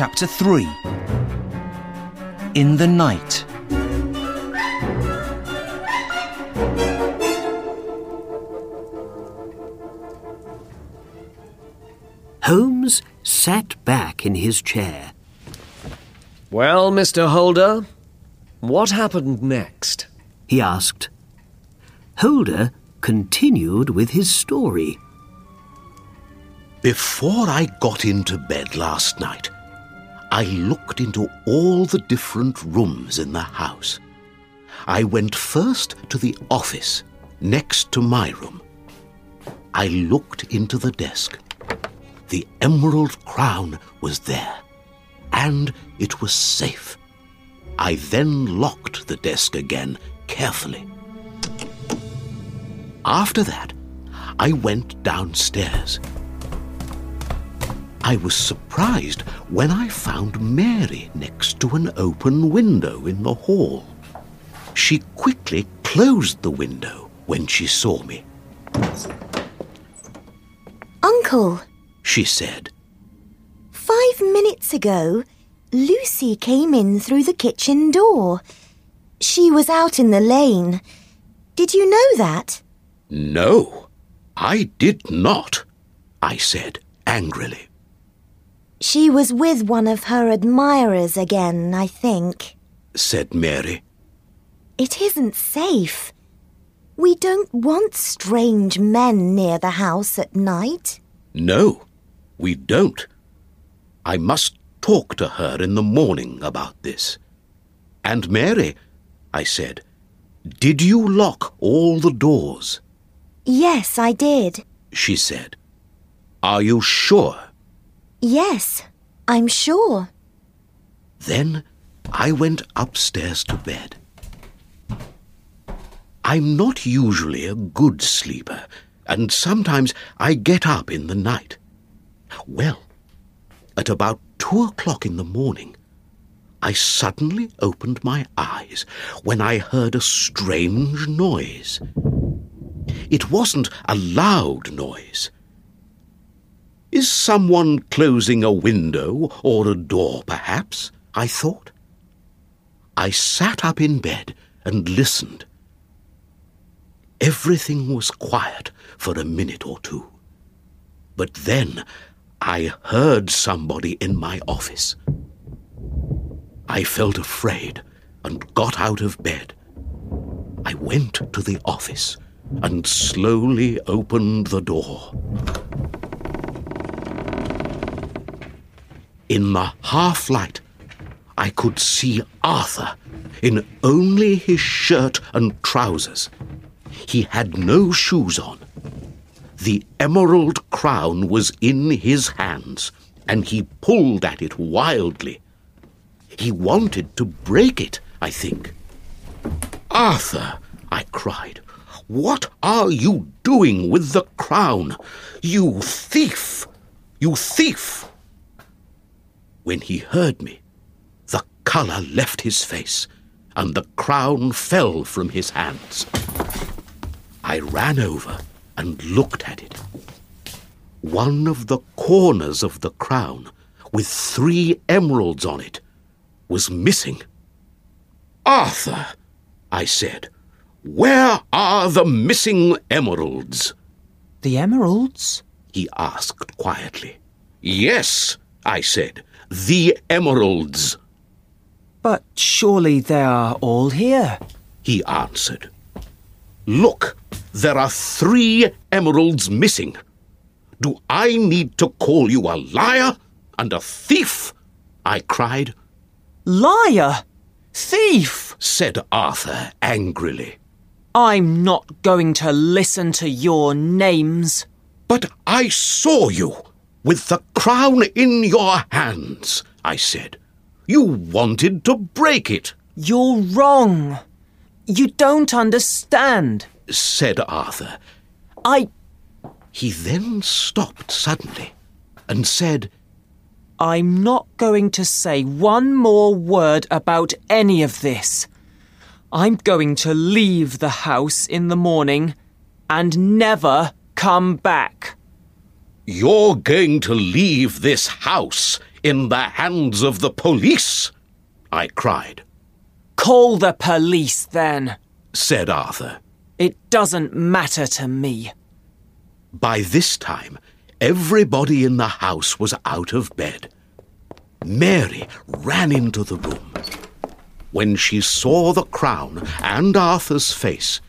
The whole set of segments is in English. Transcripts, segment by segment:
Chapter 3 In the Night. Holmes sat back in his chair. Well, Mr. Holder, what happened next? He asked. Holder continued with his story. Before I got into bed last night, I looked into all the different rooms in the house. I went first to the office next to my room. I looked into the desk. The emerald crown was there, and it was safe. I then locked the desk again carefully. After that, I went downstairs. I was surprised when I found Mary next to an open window in the hall. She quickly closed the window when she saw me. Uncle, She said, five minutes ago, Lucy came in through the kitchen door. She was out in the lane. Did you know that? No, I did not, I said angrily. She was with one of her admirers again, I think. said Mary. It isn't safe. We don't want strange men near the house at night. No, we don't. I must talk to her in the morning about this. And Mary, I said, did you lock all the doors? Yes, I did. She said. Are you sure? Yes, I'm sure. Then I went upstairs to bed. I'm not usually a good sleeper, and sometimes I get up in the night. Well, at about two o'clock in the morning, I suddenly opened my eyes when I heard a strange noise. It wasn't a loud noise. Is someone closing a window or a door, perhaps? I thought. I sat up in bed and listened. Everything was quiet for a minute or two. But then I heard somebody in my office. I felt afraid and got out of bed. I went to the office and slowly opened the door. In the half light, I could see Arthur in only his shirt and trousers. He had no shoes on. The emerald crown was in his hands, and he pulled at it wildly. He wanted to break it, I think. Arthur, I cried, what are you doing with the crown? You thief! You thief! When he heard me, the colour left his face, and the crown fell from his hands. I ran over and looked at it. One of the corners of the crown, with three emeralds on it, was missing. Arthur, I said, where are the missing emeralds? The emeralds? he asked quietly. Yes, I said, the emeralds, But surely they are all here. he answered. Look, there are three emeralds missing. Do I need to call you a liar and a thief? I cried, Liar! Thief! said Arthur angrily. I'm not going to listen to your names. But I saw you with the crown in your hands, I said. You wanted to break it, You're wrong. You don't understand. said Arthur. I. He then stopped suddenly and said, I'm not going to say one more word about any of this. I'm going to leave the house in the morning and never come back. You're going to leave this house in the hands of the police, I cried. Call the police then. Said Arthur. It doesn't matter to me. By this time, everybody in the house was out of bed. Mary ran into the room. When she saw the crown and Arthur's face,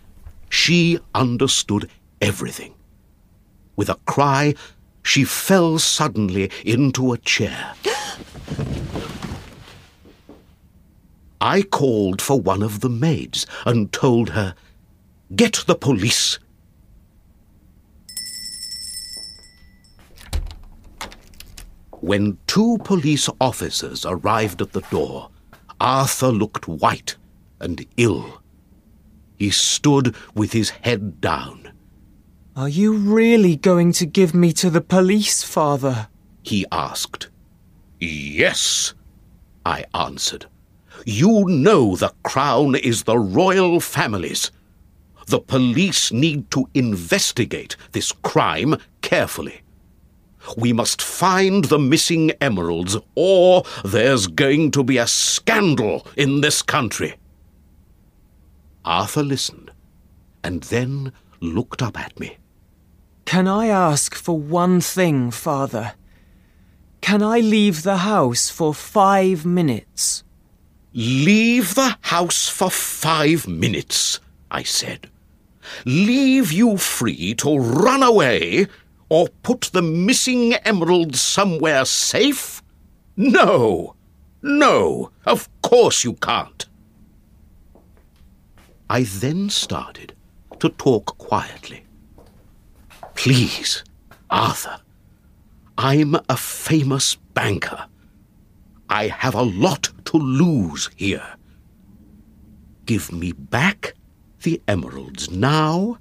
she understood everything. With a cry, she fell suddenly into a chair. I called for one of the maids and told her, Get the police. When two police officers arrived at the door, Arthur looked white and ill. He stood with his head down. Are you really going to give me to the police, father? He asked. Yes, I answered. You know the crown is the royal family's. The police need to investigate this crime carefully. We must find the missing emeralds, or there's going to be a scandal in this country. Arthur listened, and then looked up at me. Can I ask for one thing, father? Can I leave the house for five minutes? Leave the house for five minutes, I said. Leave you free to run away or put the missing emeralds somewhere safe? No, no, of course you can't. I then started to talk quietly. Please, Arthur, I'm a famous banker. I have a lot to lose here. Give me back the emeralds now,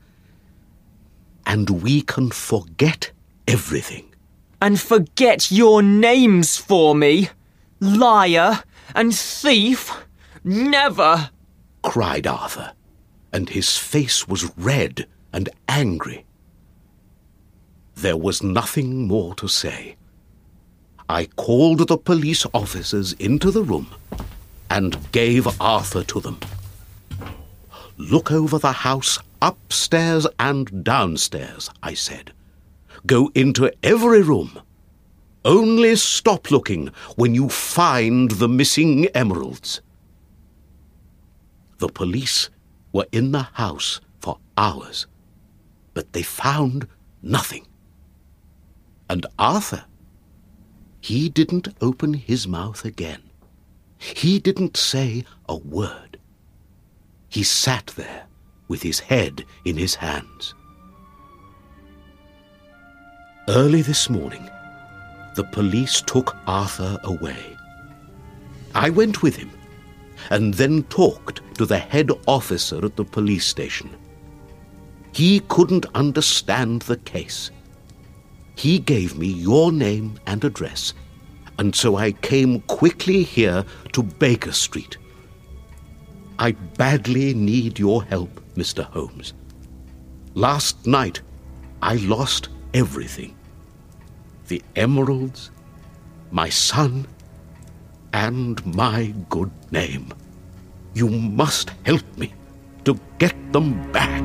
and we can forget everything. And forget your names for me? Liar and thief? Never! cried Arthur, and his face was red and angry. There was nothing more to say. I called the police officers into the room and gave Arthur to them. Look over the house upstairs and downstairs, I said. Go into every room. Only stop looking when you find the missing emeralds. The police were in the house for hours, but they found nothing. And Arthur, he didn't open his mouth again. He didn't say a word. He sat there with his head in his hands. Early this morning, the police took Arthur away. I went with him and then talked to the head officer at the police station. He couldn't understand the case. He gave me your name and address, and so I came quickly here to Baker Street. I badly need your help, Mr. Holmes. Last night, I lost everything the emeralds, my son, and my good name. You must help me to get them back.